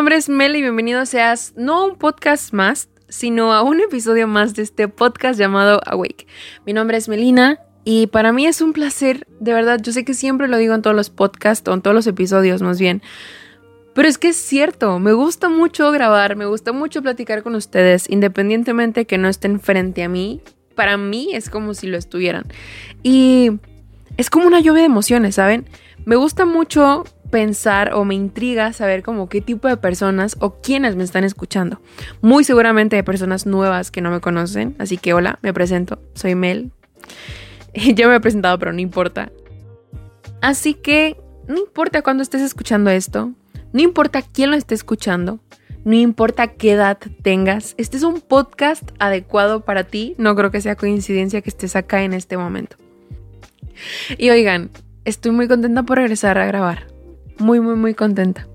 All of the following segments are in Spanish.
nombre es Mel y bienvenido seas no a un podcast más, sino a un episodio más de este podcast llamado Awake. Mi nombre es Melina y para mí es un placer, de verdad, yo sé que siempre lo digo en todos los podcasts o en todos los episodios más bien, pero es que es cierto, me gusta mucho grabar, me gusta mucho platicar con ustedes, independientemente que no estén frente a mí, para mí es como si lo estuvieran. Y es como una lluvia de emociones, ¿saben? Me gusta mucho pensar o me intriga saber como qué tipo de personas o quiénes me están escuchando. Muy seguramente hay personas nuevas que no me conocen, así que hola, me presento, soy Mel. ya me he presentado, pero no importa. Así que no importa cuándo estés escuchando esto, no importa quién lo esté escuchando, no importa qué edad tengas, este es un podcast adecuado para ti, no creo que sea coincidencia que estés acá en este momento. Y oigan, estoy muy contenta por regresar a grabar. Muy, muy, muy contenta.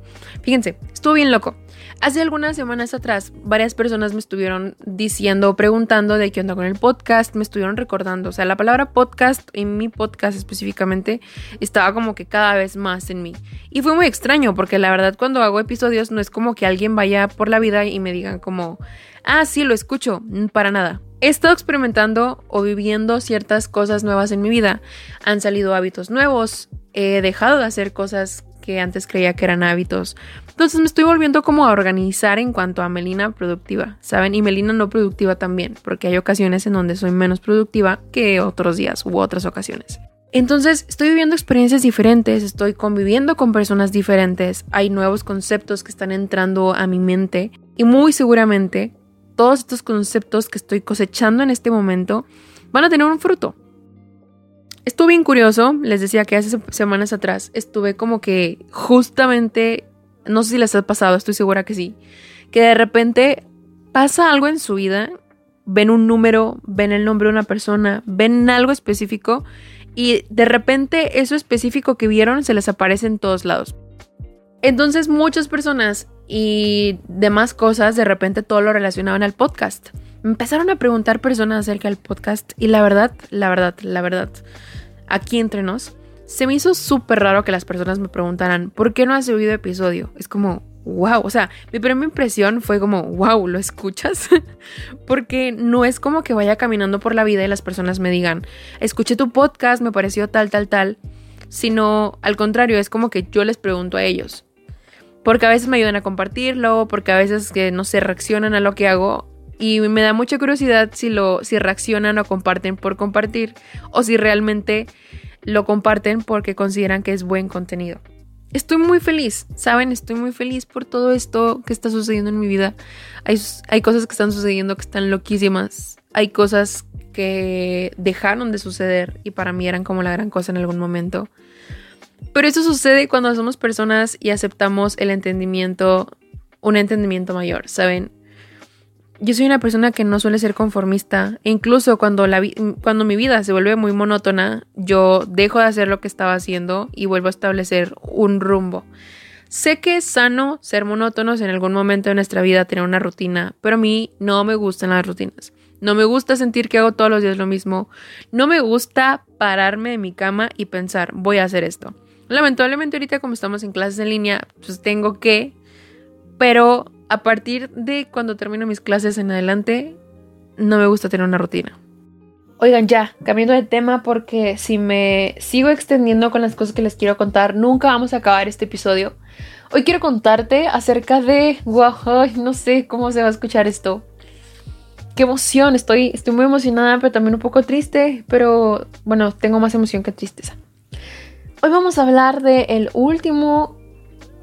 Fíjense, estuvo bien loco. Hace algunas semanas atrás, varias personas me estuvieron diciendo, preguntando de qué onda con el podcast, me estuvieron recordando. O sea, la palabra podcast, en mi podcast específicamente, estaba como que cada vez más en mí. Y fue muy extraño, porque la verdad, cuando hago episodios, no es como que alguien vaya por la vida y me digan como, ah, sí, lo escucho, para nada. He estado experimentando o viviendo ciertas cosas nuevas en mi vida. Han salido hábitos nuevos, he dejado de hacer cosas que antes creía que eran hábitos. Entonces me estoy volviendo como a organizar en cuanto a Melina productiva, ¿saben? Y Melina no productiva también, porque hay ocasiones en donde soy menos productiva que otros días u otras ocasiones. Entonces estoy viviendo experiencias diferentes, estoy conviviendo con personas diferentes, hay nuevos conceptos que están entrando a mi mente y muy seguramente todos estos conceptos que estoy cosechando en este momento van a tener un fruto. Estuve bien curioso, les decía que hace semanas atrás estuve como que justamente, no sé si les ha pasado, estoy segura que sí, que de repente pasa algo en su vida, ven un número, ven el nombre de una persona, ven algo específico y de repente eso específico que vieron se les aparece en todos lados. Entonces muchas personas y demás cosas de repente todo lo relacionaban al podcast. Empezaron a preguntar personas acerca del podcast y la verdad, la verdad, la verdad, aquí entre nos, se me hizo súper raro que las personas me preguntaran, ¿por qué no has subido episodio? Es como, wow, o sea, mi primera impresión fue como, wow, ¿lo escuchas? Porque no es como que vaya caminando por la vida y las personas me digan, escuché tu podcast, me pareció tal, tal, tal, sino al contrario, es como que yo les pregunto a ellos. Porque a veces me ayudan a compartirlo, porque a veces que no se reaccionan a lo que hago y me da mucha curiosidad si lo si reaccionan o comparten por compartir o si realmente lo comparten porque consideran que es buen contenido. Estoy muy feliz, ¿saben? Estoy muy feliz por todo esto que está sucediendo en mi vida. Hay, hay cosas que están sucediendo que están loquísimas. Hay cosas que dejaron de suceder y para mí eran como la gran cosa en algún momento. Pero eso sucede cuando somos personas y aceptamos el entendimiento, un entendimiento mayor, ¿saben? Yo soy una persona que no suele ser conformista. E incluso cuando, la cuando mi vida se vuelve muy monótona, yo dejo de hacer lo que estaba haciendo y vuelvo a establecer un rumbo. Sé que es sano ser monótonos en algún momento de nuestra vida, tener una rutina, pero a mí no me gustan las rutinas. No me gusta sentir que hago todos los días lo mismo. No me gusta pararme de mi cama y pensar, voy a hacer esto. Lamentablemente ahorita como estamos en clases en línea, pues tengo que, pero a partir de cuando termino mis clases en adelante, no me gusta tener una rutina. Oigan, ya, cambiando de tema porque si me sigo extendiendo con las cosas que les quiero contar, nunca vamos a acabar este episodio. Hoy quiero contarte acerca de, wow, no sé cómo se va a escuchar esto. Qué emoción, estoy, estoy muy emocionada, pero también un poco triste, pero bueno, tengo más emoción que tristeza. Hoy vamos a hablar del el último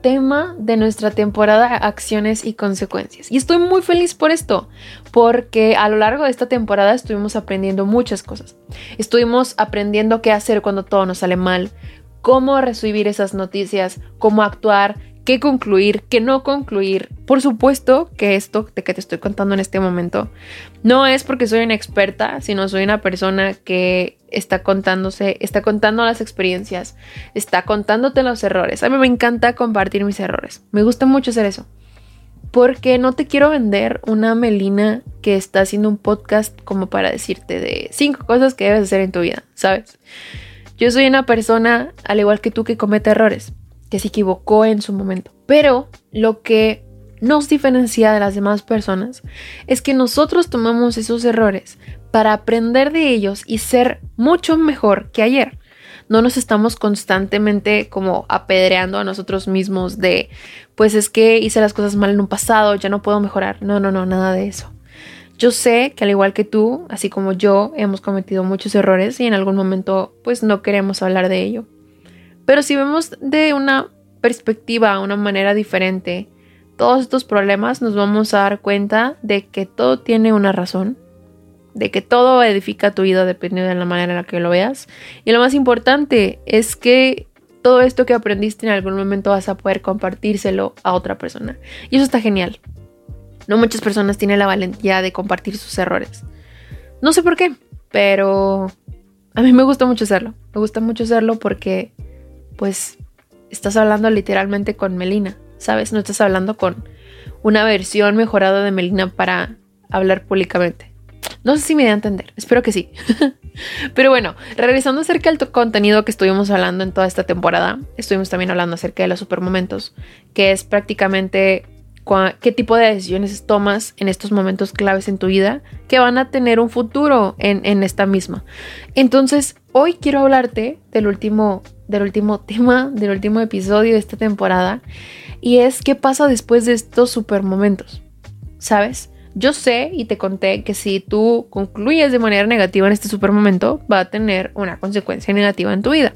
tema de nuestra temporada Acciones y Consecuencias. Y estoy muy feliz por esto, porque a lo largo de esta temporada estuvimos aprendiendo muchas cosas. Estuvimos aprendiendo qué hacer cuando todo nos sale mal, cómo recibir esas noticias, cómo actuar, qué concluir, qué no concluir. Por supuesto que esto de que te estoy contando en este momento no es porque soy una experta, sino soy una persona que está contándose, está contando las experiencias, está contándote los errores. A mí me encanta compartir mis errores. Me gusta mucho hacer eso. Porque no te quiero vender una Melina que está haciendo un podcast como para decirte de cinco cosas que debes hacer en tu vida, ¿sabes? Yo soy una persona, al igual que tú, que comete errores que se equivocó en su momento. Pero lo que nos diferencia de las demás personas es que nosotros tomamos esos errores para aprender de ellos y ser mucho mejor que ayer. No nos estamos constantemente como apedreando a nosotros mismos de, pues es que hice las cosas mal en un pasado, ya no puedo mejorar. No, no, no, nada de eso. Yo sé que al igual que tú, así como yo, hemos cometido muchos errores y en algún momento pues no queremos hablar de ello. Pero si vemos de una perspectiva, una manera diferente, todos estos problemas nos vamos a dar cuenta de que todo tiene una razón, de que todo edifica tu vida dependiendo de la manera en la que lo veas. Y lo más importante es que todo esto que aprendiste en algún momento vas a poder compartírselo a otra persona. Y eso está genial. No muchas personas tienen la valentía de compartir sus errores. No sé por qué, pero a mí me gusta mucho hacerlo. Me gusta mucho hacerlo porque, pues, estás hablando literalmente con Melina, ¿sabes? No estás hablando con una versión mejorada de Melina para hablar públicamente. No sé si me da a entender, espero que sí. Pero bueno, regresando acerca del contenido que estuvimos hablando en toda esta temporada, estuvimos también hablando acerca de los supermomentos, que es prácticamente qué tipo de decisiones tomas en estos momentos claves en tu vida que van a tener un futuro en, esta misma. Entonces, hoy quiero hablarte del último, del último tema, del último episodio de esta temporada, y es qué pasa después de estos super momentos. ¿Sabes? Yo sé y te conté que si tú concluyes de manera negativa en este super momento, va a tener una consecuencia negativa en tu vida.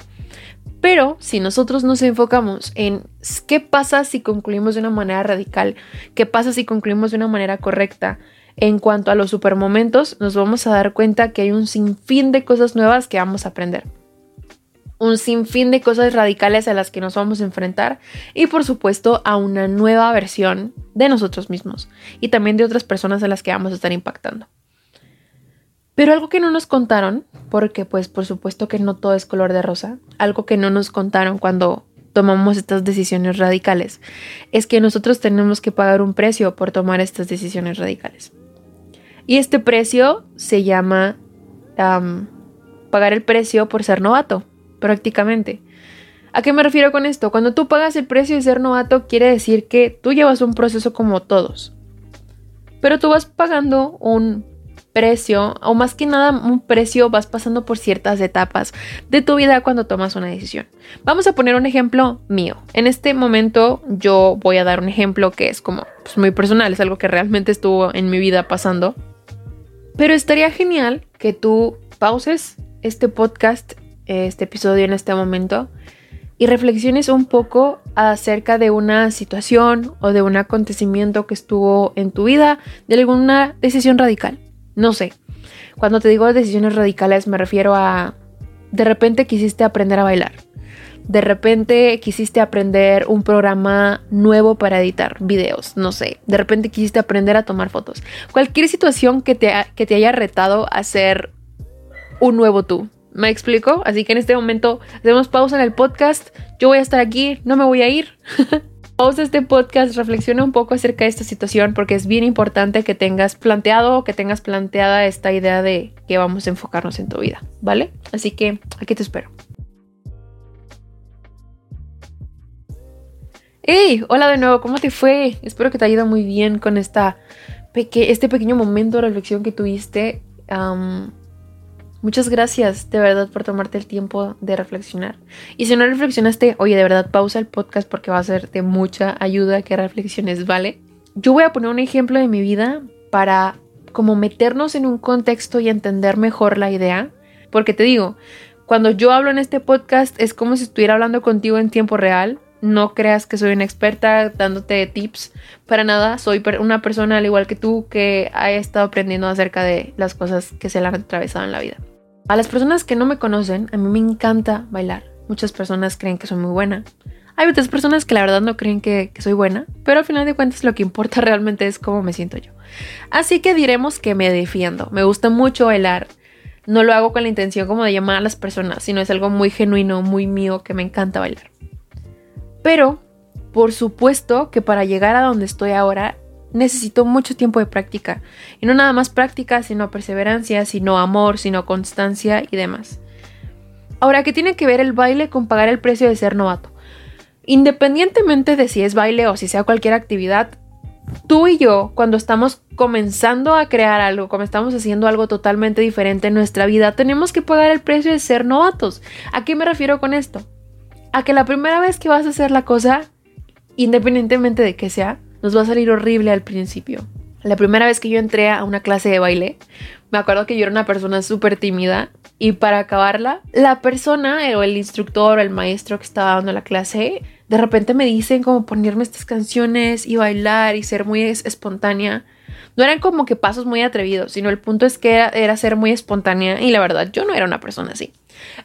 Pero si nosotros nos enfocamos en qué pasa si concluimos de una manera radical, qué pasa si concluimos de una manera correcta en cuanto a los supermomentos, nos vamos a dar cuenta que hay un sinfín de cosas nuevas que vamos a aprender. Un sinfín de cosas radicales a las que nos vamos a enfrentar y por supuesto a una nueva versión de nosotros mismos y también de otras personas a las que vamos a estar impactando. Pero algo que no nos contaron, porque pues por supuesto que no todo es color de rosa, algo que no nos contaron cuando tomamos estas decisiones radicales, es que nosotros tenemos que pagar un precio por tomar estas decisiones radicales. Y este precio se llama pagar el precio por ser novato, prácticamente. ¿A qué me refiero con esto? Cuando tú pagas el precio de ser novato, quiere decir que tú llevas un proceso como todos. Pero tú vas pagando un precio, o más que nada un precio, vas pasando por ciertas etapas de tu vida cuando tomas una decisión. Vamos a poner un ejemplo mío. En este momento yo voy a dar un ejemplo que es como pues, muy personal, es algo que realmente estuvo en mi vida pasando. Pero estaría genial que tú pauses este podcast, este episodio en este momento y reflexiones un poco acerca de una situación o de un acontecimiento que estuvo en tu vida, de alguna decisión radical. No sé. Cuando te digo decisiones radicales me refiero a de repente quisiste aprender a bailar. De repente quisiste aprender un programa nuevo para editar videos, no sé. De repente quisiste aprender a tomar fotos. Cualquier situación que te, que te haya retado a ser un nuevo tú. ¿Me explico? Así que en este momento hacemos pausa en el podcast. Yo voy a estar aquí, no me voy a ir. pausa este podcast, reflexiona un poco acerca de esta situación porque es bien importante que tengas planteado o que tengas planteada esta idea de que vamos a enfocarnos en tu vida, ¿vale? Así que aquí te espero. ¡Hey! Hola de nuevo, ¿cómo te fue? Espero que te haya ido muy bien con esta este pequeño momento de reflexión que tuviste. Muchas gracias de verdad por tomarte el tiempo de reflexionar. Y si no reflexionaste, oye, de verdad pausa el podcast porque va a ser de mucha ayuda que reflexiones, ¿vale? Yo voy a poner un ejemplo de mi vida para como meternos en un contexto y entender mejor la idea. Porque te digo, cuando yo hablo en este podcast es como si estuviera hablando contigo en tiempo real. No creas que soy una experta dándote tips. Para nada, soy una persona al igual que tú que ha estado aprendiendo acerca de las cosas que se le han atravesado en la vida. A las personas que no me conocen, a mí me encanta bailar. Muchas personas creen que soy muy buena. Hay otras personas que la verdad no creen que, soy buena, pero al final de cuentas lo que importa realmente es cómo me siento yo. Así que diremos que me defiendo. Me gusta mucho bailar. No lo hago con la intención como de llamar a las personas, sino es algo muy genuino, muy mío, que me encanta bailar. Pero, por supuesto que para llegar a donde estoy ahora necesito mucho tiempo de práctica. Y no nada más práctica, sino perseverancia, sino amor, sino constancia y demás. Ahora, ¿qué tiene que ver el baile con pagar el precio de ser novato? Independientemente de si es baile o si sea cualquier actividad, tú y yo, cuando estamos comenzando a crear algo, como estamos haciendo algo totalmente diferente en nuestra vida, tenemos que pagar el precio de ser novatos. ¿A qué me refiero con esto? A que la primera vez que vas a hacer la cosa, independientemente de que sea, nos va a salir horrible al principio. La primera vez que yo entré a una clase de baile, me acuerdo que yo era una persona súper tímida y para acabarla, la persona o el instructor o el maestro que estaba dando la clase de repente me dicen como ponerme estas canciones y bailar y ser muy espontánea. No eran como que pasos muy atrevidos, sino el punto es que era, ser muy espontánea y la verdad yo no era una persona así.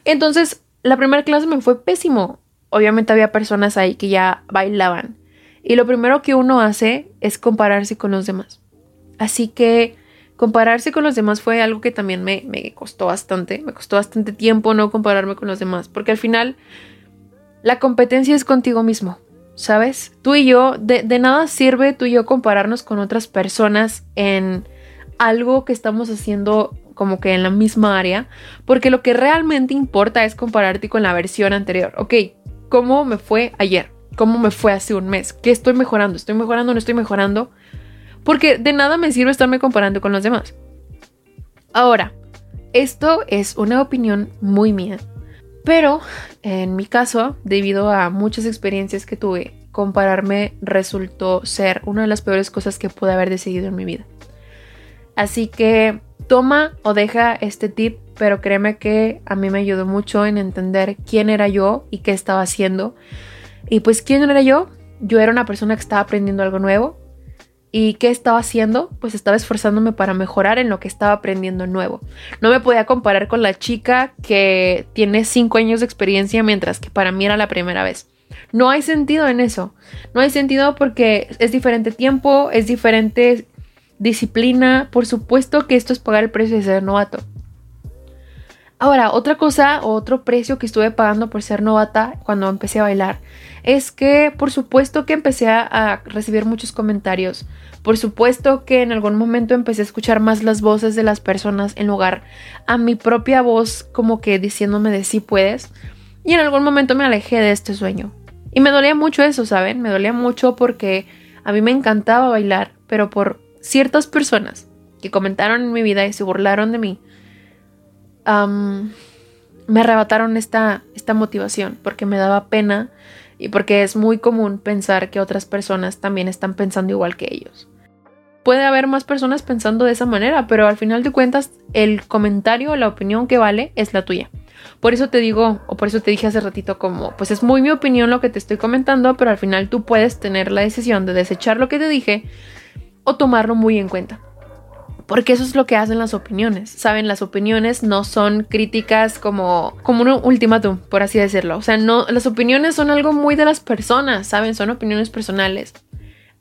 Entonces, la primera clase me fue pésimo. Obviamente había personas ahí que ya bailaban. Y lo primero que uno hace es compararse con los demás. Así que compararse con los demás fue algo que también me, costó bastante. Me costó bastante tiempo no compararme con los demás. Porque al final la competencia es contigo mismo, ¿sabes? Tú y yo, de, nada sirve tú y yo compararnos con otras personas en algo que estamos haciendo como que en la misma área, porque lo que realmente importa es compararte con la versión anterior. Ok, ¿cómo me fue ayer? ¿Cómo me fue hace un mes? ¿Qué estoy mejorando? ¿Estoy mejorando? ¿No estoy mejorando? Porque de nada me sirve estarme comparando con los demás. Ahora, esto es una opinión muy mía. Pero en mi caso, debido a muchas experiencias que tuve, compararme resultó ser una de las peores cosas que pude haber decidido en mi vida. Así que toma o deja este tip, pero créeme que a mí me ayudó mucho en entender quién era yo y qué estaba haciendo. Y pues, ¿quién era yo? Yo era una persona que estaba aprendiendo algo nuevo, ¿Y qué estaba haciendo? Pues estaba esforzándome para mejorar en lo que estaba aprendiendo nuevo. No me podía comparar con la chica que tiene cinco años de experiencia mientras que para mí era la primera vez. No hay sentido en eso. No hay sentido porque es diferente tiempo, es diferente disciplina. Por supuesto que esto es pagar el precio de ser novato. Ahora, otra cosa, otro precio que estuve pagando por ser novata cuando empecé a bailar, es que por supuesto que empecé a recibir muchos comentarios. Por supuesto que en algún momento empecé a escuchar más las voces de las personas en lugar a mi propia voz como que diciéndome de sí puedes. Y en algún momento me alejé de este sueño. Y me dolía mucho eso, ¿saben? Me dolía mucho porque a mí me encantaba bailar, pero por ciertas personas que comentaron en mi vida y se burlaron de mí, me arrebataron esta, esta motivación porque me daba pena y porque es muy común pensar que otras personas también están pensando igual que ellos. Puede haber más personas pensando de esa manera, pero al final de cuentas el comentario o la opinión que vale es la tuya. Por eso te digo, o por eso te dije hace ratito como, pues es muy mi opinión lo que te estoy comentando, pero al final tú puedes tener la decisión de desechar lo que te dije o tomarlo muy en cuenta. Porque eso es lo que hacen las opiniones. Saben, las opiniones no son críticas como, como un ultimátum, por así decirlo. O sea, no, las opiniones son algo muy de las personas, ¿saben? Son opiniones personales.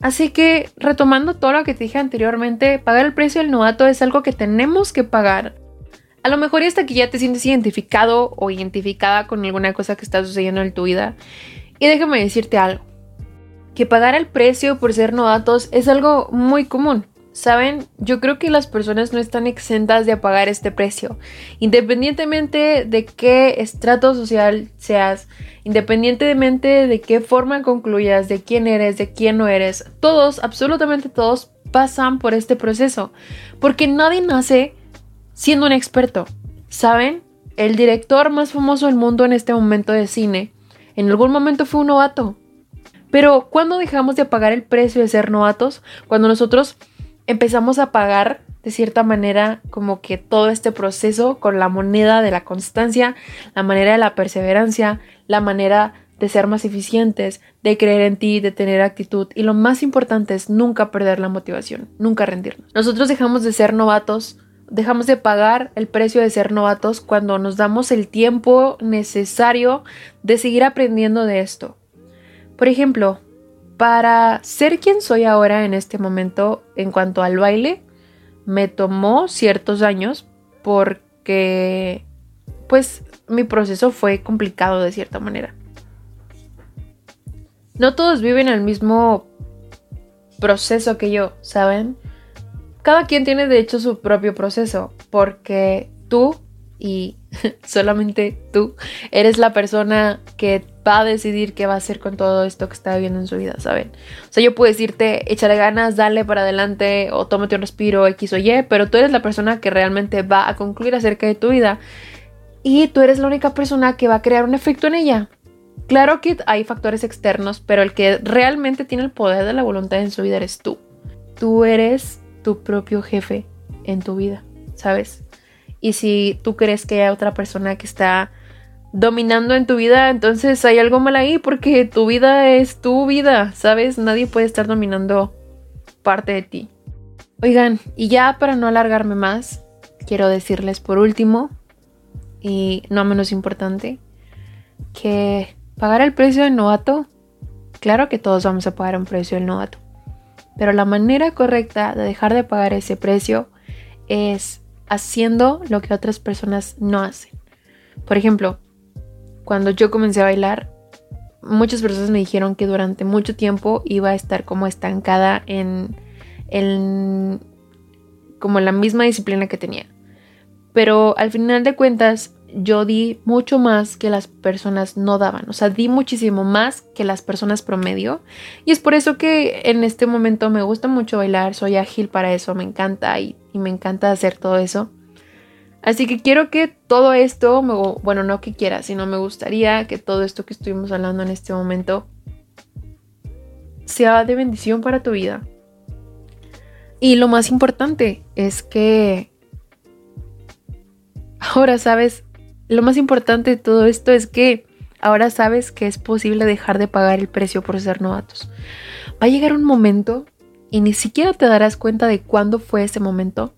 Así que, retomando todo lo que te dije anteriormente, pagar el precio del novato es algo que tenemos que pagar. A lo mejor hasta que ya te sientes identificado o identificada con alguna cosa que está sucediendo en tu vida. Y déjame decirte algo. Que pagar el precio por ser novatos es algo muy común. Saben, yo creo que las personas no están exentas de pagar este precio, independientemente de qué estrato social seas, independientemente de qué forma concluyas, de quién eres, de quién no eres, todos, absolutamente todos, pasan por este proceso, porque nadie nace siendo un experto. ¿Saben? El director más famoso del mundo en este momento de cine, en algún momento fue un novato. Pero, ¿cuándo dejamos de pagar el precio de ser novatos? Cuando nosotros empezamos a pagar de cierta manera como que todo este proceso con la moneda de la constancia, la manera de la perseverancia, la manera de ser más eficientes, de creer en ti, de tener actitud y lo más importante es nunca perder la motivación, nunca rendirnos. Nosotros dejamos de ser novatos, dejamos de pagar el precio de ser novatos cuando nos damos el tiempo necesario de seguir aprendiendo de esto. Por ejemplo, para ser quien soy ahora en este momento en cuanto al baile, me tomó ciertos años porque pues mi proceso fue complicado de cierta manera. No todos viven el mismo proceso que yo, ¿saben? Cada quien tiene de hecho su propio proceso porque tú y solamente tú eres la persona que va a decidir qué va a hacer con todo esto que está viviendo en su vida, ¿saben? O sea, yo puedo decirte, échale ganas, dale para adelante o tómate un respiro X o Y, pero tú eres la persona que realmente va a concluir acerca de tu vida y tú eres la única persona que va a crear un efecto en ella. Claro que hay factores externos, pero el que realmente tiene el poder de la voluntad en su vida eres tú. Tú eres tu propio jefe en tu vida, ¿sabes? Y si tú crees que hay otra persona que está dominando en tu vida, entonces hay algo mal ahí porque tu vida es tu vida, ¿sabes? Nadie puede estar dominando parte de ti. Oigan, y ya para no alargarme más, quiero decirles por último, y no menos importante, que pagar el precio del novato, claro que todos vamos a pagar un precio del novato, pero la manera correcta de dejar de pagar ese precio es haciendo lo que otras personas no hacen. Por ejemplo, cuando yo comencé a bailar, muchas personas me dijeron que durante mucho tiempo iba a estar como estancada en, en como la misma disciplina que tenía. Pero al final de cuentas, yo di mucho más que las personas no daban. O sea, di muchísimo más que las personas promedio. Y es por eso que en este momento me gusta mucho bailar, soy ágil para eso, me encanta y me encanta hacer todo eso. Así que quiero que todo esto, bueno, no que quiera, sino me gustaría que todo esto que estuvimos hablando en este momento sea de bendición para tu vida. Y lo más importante es que ahora sabes, lo más importante de todo esto es que ahora sabes que es posible dejar de pagar el precio por ser novatos. Va a llegar un momento y ni siquiera te darás cuenta de cuándo fue ese momento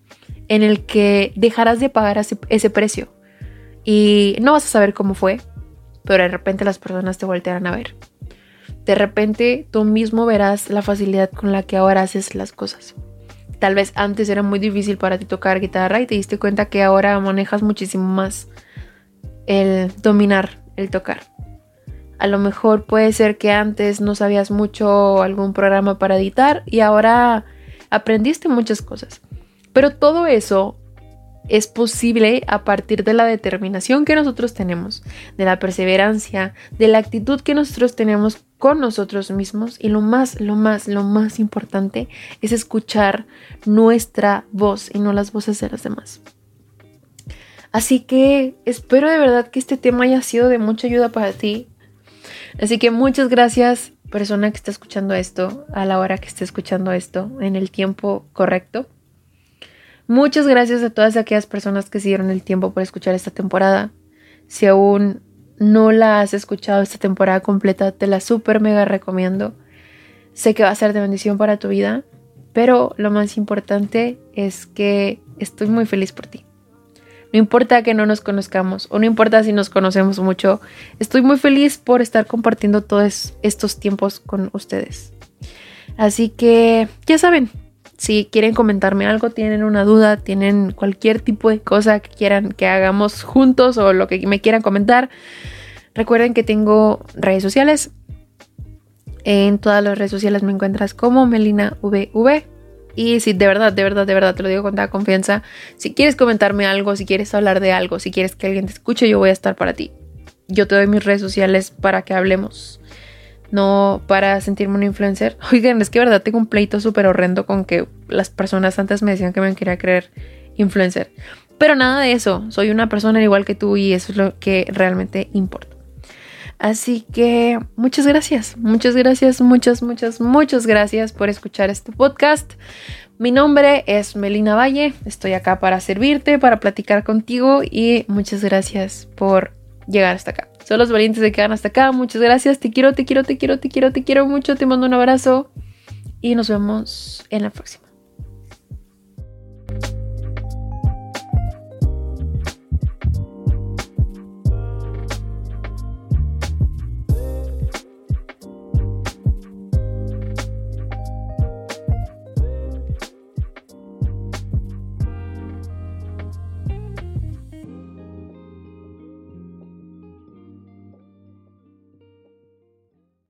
en el que dejarás de pagar ese, precio. Y no vas a saber cómo fue, pero de repente las personas te voltearán a ver. De repente tú mismo verás la facilidad con la que ahora haces las cosas. Tal vez antes era muy difícil para ti tocar guitarra y te diste cuenta que ahora manejas muchísimo más el dominar, el tocar. A lo mejor puede ser que antes no sabías mucho algún programa para editar y ahora aprendiste muchas cosas. Pero todo eso es posible a partir de la determinación que nosotros tenemos, de la perseverancia, de la actitud que nosotros tenemos con nosotros mismos y lo más, lo más, lo más importante es escuchar nuestra voz y no las voces de los demás. Así que espero de verdad que este tema haya sido de mucha ayuda para ti. Así que muchas gracias persona que está escuchando esto, a la hora que esté escuchando esto, en el tiempo correcto. Muchas gracias a todas aquellas personas que siguieron el tiempo por escuchar esta temporada. Si aún no la has escuchado esta temporada completa, te la super mega recomiendo. Sé que va a ser de bendición para tu vida, pero lo más importante es que estoy muy feliz por ti. No importa que no nos conozcamos o no importa si nos conocemos mucho, estoy muy feliz por estar compartiendo todos estos tiempos con ustedes. Así que ya saben, si quieren comentarme algo, tienen una duda, tienen cualquier tipo de cosa que quieran que hagamos juntos o lo que me quieran comentar, recuerden que tengo redes sociales. En todas las redes sociales me encuentras como MelinaVV. Y si de verdad, de verdad, de verdad te lo digo con toda confianza, si quieres comentarme algo, si quieres hablar de algo, si quieres que alguien te escuche, yo voy a estar para ti. Yo te doy mis redes sociales para que hablemos, no para sentirme un influencer. Oigan, es que de verdad tengo un pleito súper horrendo con que las personas antes me decían que me quería creer influencer. Pero nada de eso, soy una persona igual que tú y eso es lo que realmente importa. Así que muchas gracias, muchas gracias, muchas, muchas, muchas gracias por escuchar este podcast. Mi nombre es Melina Valle, estoy acá para servirte, para platicar contigo y muchas gracias por llegar hasta acá. Son los valientes que quedan hasta acá, muchas gracias, te quiero, te quiero, te quiero, te quiero, te quiero mucho, te mando un abrazo y nos vemos en la próxima.